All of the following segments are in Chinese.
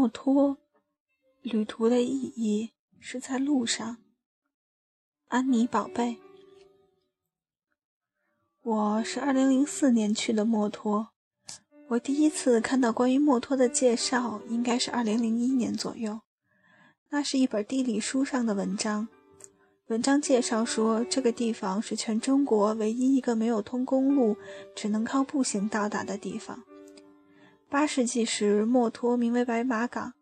墨脱，旅途的意义是在路上。安妮宝贝，我是二零零四年去的墨脱。我第一次看到关于墨脱的介绍，应该是二零零一年左右。那是一本地理书上的文章，文章介绍说，这个地方是全中国唯一一个没有通公路，只能靠步行到达的地方。八世纪时，墨脱名为白马港。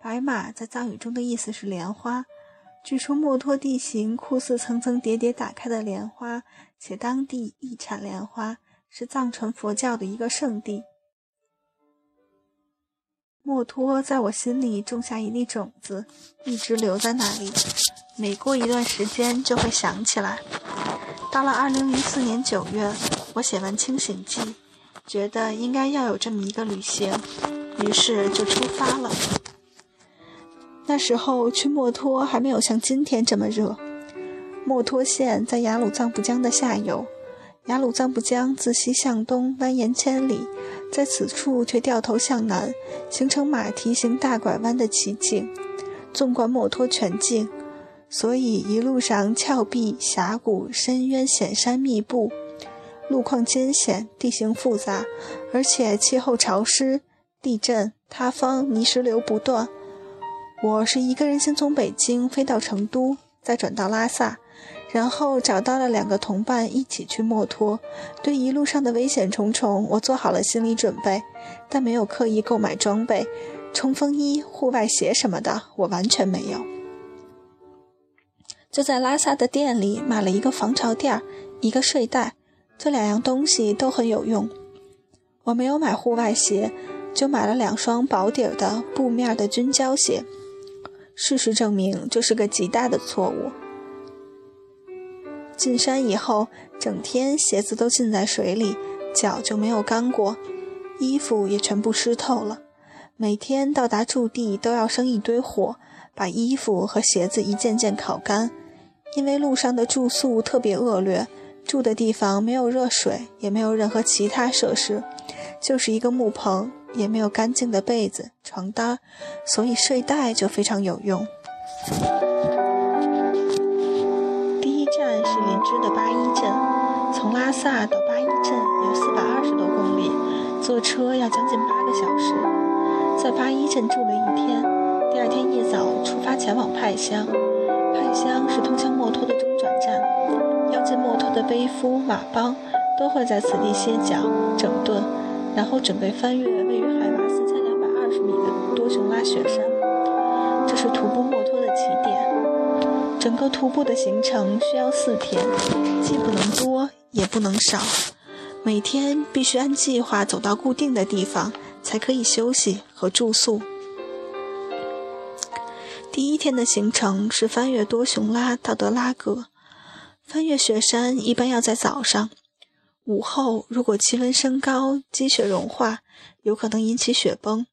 白马在藏语中的意思是莲花。据说墨脱地形酷似层层叠叠打开的莲花，且当地亦产莲花，是藏传佛教的一个圣地。墨脱在我心里种下一粒种子，一直留在那里。每过一段时间就会想起来。到了2004年9月，我写完《清醒记》。觉得应该要有这么一个旅行，于是就出发了。那时候去墨脱还没有像今天这么热。墨脱县在雅鲁藏布江的下游，雅鲁藏布江自西向东蜿蜒千里，在此处却掉头向南，形成马蹄形大拐弯的奇景。纵观墨脱全境，所以一路上峭壁、峡谷、深渊、险山密布。路况艰险，地形复杂，而且气候潮湿，地震、塌方、泥石流不断。我是一个人先从北京飞到成都，再转到拉萨，然后找到了两个同伴一起去墨脱。对一路上的危险重重，我做好了心理准备，但没有刻意购买装备，冲锋衣、户外鞋什么的，我完全没有。就在拉萨的店里买了一个防潮垫儿，一个睡袋。这两样东西都很有用。我没有买户外鞋，就买了两双薄底儿的布面的军胶鞋。事实证明，这是个极大的错误。进山以后，整天鞋子都浸在水里，脚就没有干过，衣服也全部湿透了。每天到达驻地都要生一堆火，把衣服和鞋子一件件烤干。因为路上的住宿特别恶劣。住的地方没有热水，也没有任何其他设施，就是一个木棚，也没有干净的被子、床单，所以睡袋就非常有用。第一站是林芝的八一镇，从拉萨到八一镇有四百二十多公里，坐车要将近八个小时。在八一镇住了一天，第二天一早出发前往派乡，派乡是通向墨脱的中。的背夫、马帮都会在此地歇脚、整顿，然后准备翻越位于海拔四千两百二十米的多雄拉雪山。这是徒步墨脱的起点。整个徒步的行程需要四天，既不能多，也不能少。每天必须按计划走到固定的地方，才可以休息和住宿。第一天的行程是翻越多雄拉到德拉格。翻越雪山一般要在早上，午后如果气温升高，积雪融化，有可能引起雪崩。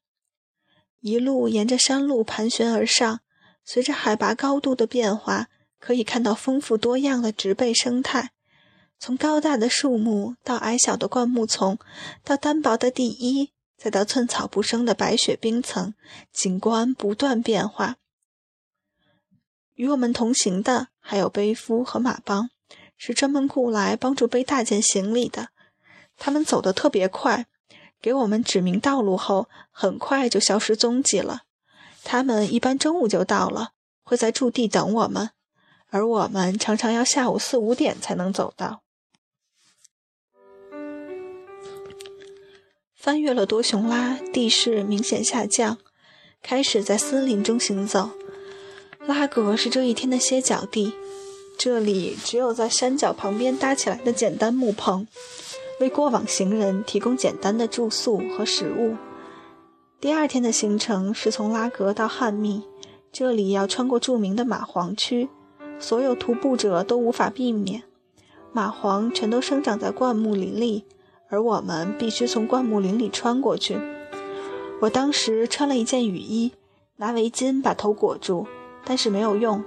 一路沿着山路盘旋而上，随着海拔高度的变化，可以看到丰富多样的植被生态，从高大的树木到矮小的灌木丛，到单薄的地衣，再到寸草不生的白雪冰层，景观不断变化。与我们同行的还有背夫和马帮，是专门雇来帮助背大件行李的。他们走得特别快，给我们指明道路后，很快就消失踪迹了。他们一般中午就到了，会在驻地等我们，而我们常常要下午四五点才能走到。翻越了多雄拉，地势明显下降，开始在森林中行走。拉格是这一天的歇脚地，这里只有在山脚旁边搭起来的简单木棚，为过往行人提供简单的住宿和食物。第二天的行程是从拉格到汉密，这里要穿过著名的蚂蝗区，所有徒步者都无法避免。蚂蝗全都生长在灌木林里，而我们必须从灌木林里穿过去。我当时穿了一件雨衣，拿围巾把头裹住。但是没有用，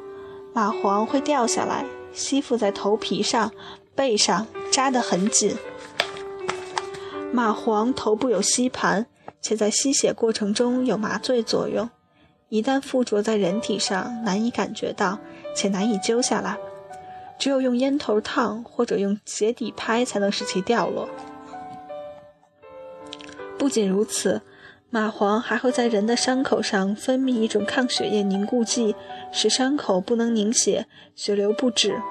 蚂蟥会掉下来，吸附在头皮上、背上，扎得很紧。蚂蟥头部有吸盘，且在吸血过程中有麻醉作用，一旦附着在人体上，难以感觉到，且难以揪下来，只有用烟头烫或者用鞋底拍才能使其掉落。不仅如此，蚂蟥还会在人的伤口上分泌一种抗血液凝固剂，使伤口不能凝血，血流不止。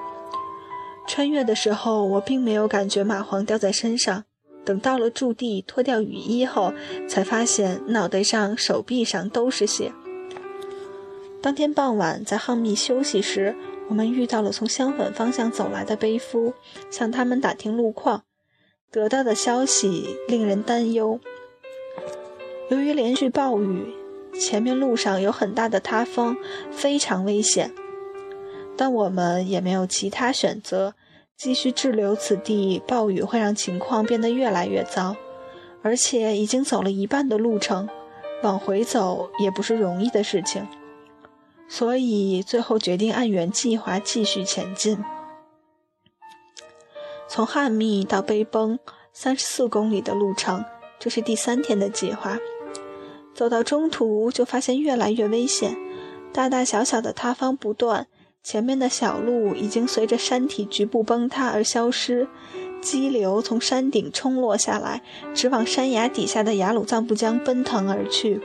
穿越的时候，我并没有感觉蚂蟥掉在身上。等到了驻地，脱掉雨衣后，才发现脑袋上、手臂上都是血。当天傍晚，在汉密休息时，我们遇到了从相反方向走来的背夫，向他们打听路况。得到的消息令人担忧。由于连续暴雨，前面路上有很大的塌方，非常危险。但我们也没有其他选择，继续滞留此地。暴雨会让情况变得越来越糟，而且已经走了一半的路程，往回走也不是容易的事情。所以最后决定按原计划继续前进。从汉密到碑崩，三十四公里的路程，这是第三天的计划。走到中途就发现越来越危险，大大小小的塌方不断。前面的小路已经随着山体局部崩塌而消失，激流从山顶冲落下来，直往山崖底下的雅鲁藏布江奔腾而去，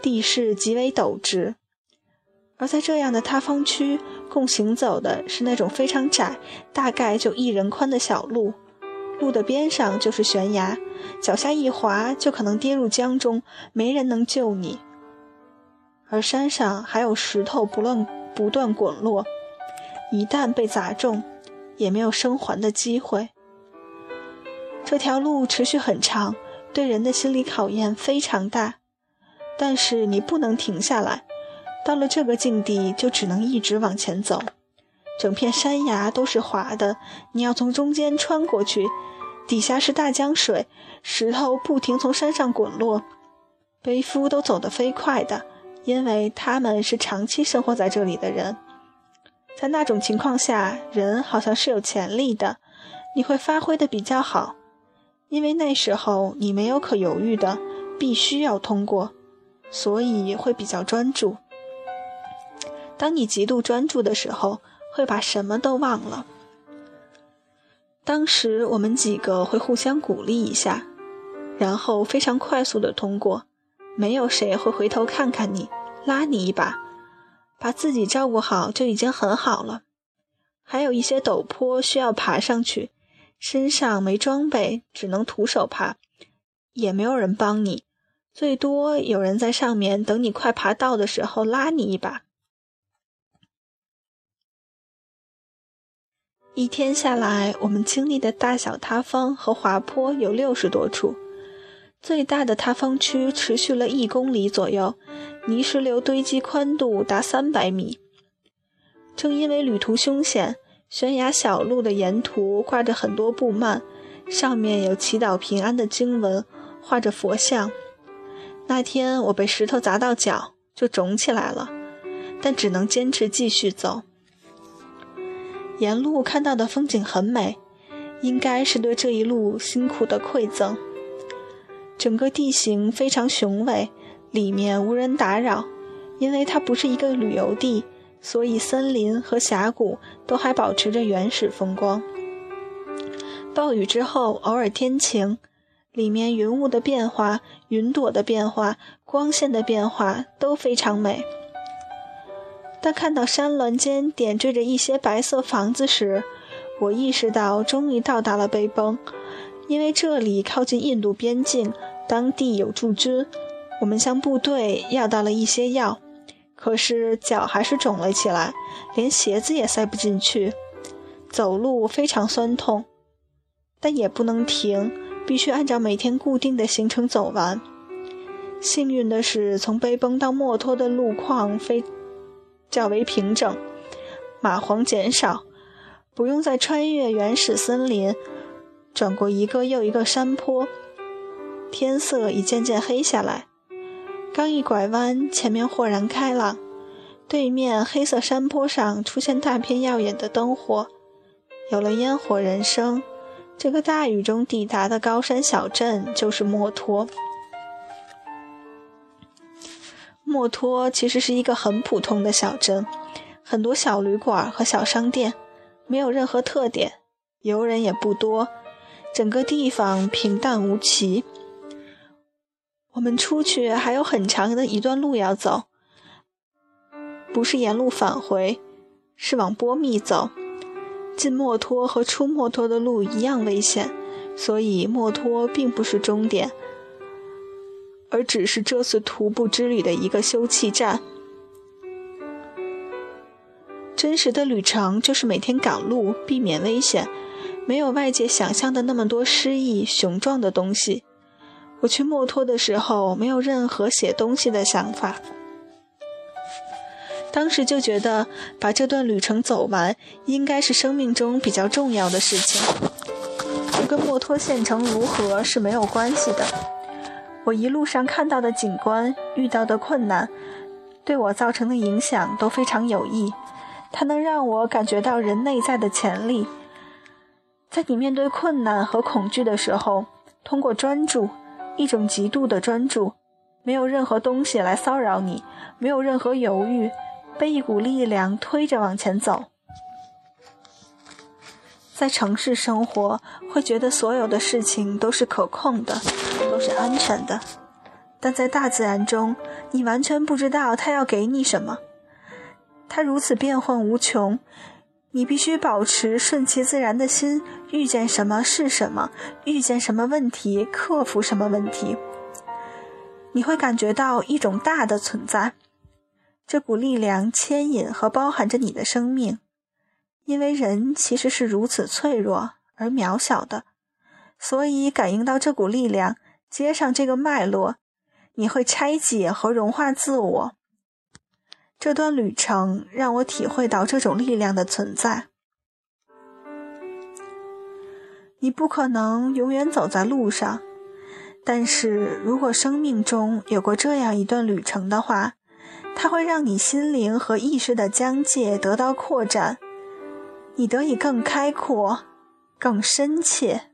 地势极为陡直。而在这样的塌方区，共行走的是那种非常窄，大概就一人宽的小路，路的边上就是悬崖，脚下一滑就可能跌入江中，没人能救你。而山上还有石头不乱不断滚落。一旦被砸中，也没有生还的机会。这条路持续很长，对人的心理考验非常大。但是你不能停下来，到了这个境地就只能一直往前走。整片山崖都是滑的，你要从中间穿过去，底下是大江水，石头不停从山上滚落。背夫都走得飞快的，因为他们是长期生活在这里的人。在那种情况下，人好像是有潜力的，你会发挥的比较好，因为那时候你没有可犹豫的，必须要通过，所以会比较专注。当你极度专注的时候，会把什么都忘了。当时我们几个会互相鼓励一下，然后非常快速的通过，没有谁会回头看看你，拉你一把。把自己照顾好就已经很好了。还有一些陡坡需要爬上去，身上没装备，只能徒手爬，也没有人帮你，最多有人在上面等你快爬到的时候拉你一把。一天下来，我们经历的大小塌方和滑坡有六十多处。最大的塌方区持续了一公里左右，泥石流堆积宽度达三百米。正因为旅途凶险，悬崖小路的沿途挂着很多布幔，上面有祈祷平安的经文，画着佛像。那天我被石头砸到脚，就肿起来了，但只能坚持继续走。沿路看到的风景很美，应该是对这一路辛苦的馈赠。整个地形非常雄伟，里面无人打扰，因为它不是一个旅游地，所以森林和峡谷都还保持着原始风光。暴雨之后，偶尔天晴，里面云雾的变化、云朵的变化、光线的变化都非常美。当看到山峦间点缀着一些白色房子时，我意识到终于到达了背崩，因为这里靠近印度边境。当地有驻军，我们向部队要到了一些药，可是脚还是肿了起来，连鞋子也塞不进去，走路非常酸痛，但也不能停，必须按照每天固定的行程走完。幸运的是，从背崩到墨脱的路况非较为平整，蚂蟥减少，不用再穿越原始森林，转过一个又一个山坡。天色已渐渐黑下来，刚一拐弯，前面豁然开朗，对面黑色山坡上出现大片耀眼的灯火，有了烟火人生。这个大雨中抵达的高山小镇就是墨脱。墨脱其实是一个很普通的小镇，很多小旅馆和小商店，没有任何特点，游人也不多，整个地方平淡无奇。我们出去还有很长的一段路要走，不是沿路返回，是往波密走。进墨脱和出墨脱的路一样危险，所以墨脱并不是终点，而只是这次徒步之旅的一个休憩站。真实的旅程就是每天赶路，避免危险，没有外界想象的那么多诗意雄壮的东西。我去墨脱的时候，没有任何写东西的想法。当时就觉得把这段旅程走完，应该是生命中比较重要的事情。这跟墨脱县城如何是没有关系的。我一路上看到的景观、遇到的困难，对我造成的影响都非常有益。它能让我感觉到人内在的潜力。在你面对困难和恐惧的时候，通过专注。一种极度的专注，没有任何东西来骚扰你，没有任何犹豫，被一股力量推着往前走。在城市生活，会觉得所有的事情都是可控的，是安全的；但在大自然中，你完全不知道它要给你什么，它如此变幻无穷。你必须保持顺其自然的心，遇见什么是什么，遇见什么问题，克服什么问题。你会感觉到一种大的存在，这股力量牵引和包含着你的生命，因为人其实是如此脆弱而渺小的，所以感应到这股力量，接上这个脉络，你会拆解和融化自我。这段旅程让我体会到这种力量的存在。你不可能永远走在路上，但是如果生命中有过这样一段旅程的话，它会让你心灵和意识的疆界得到扩展，你得以更开阔、更深切。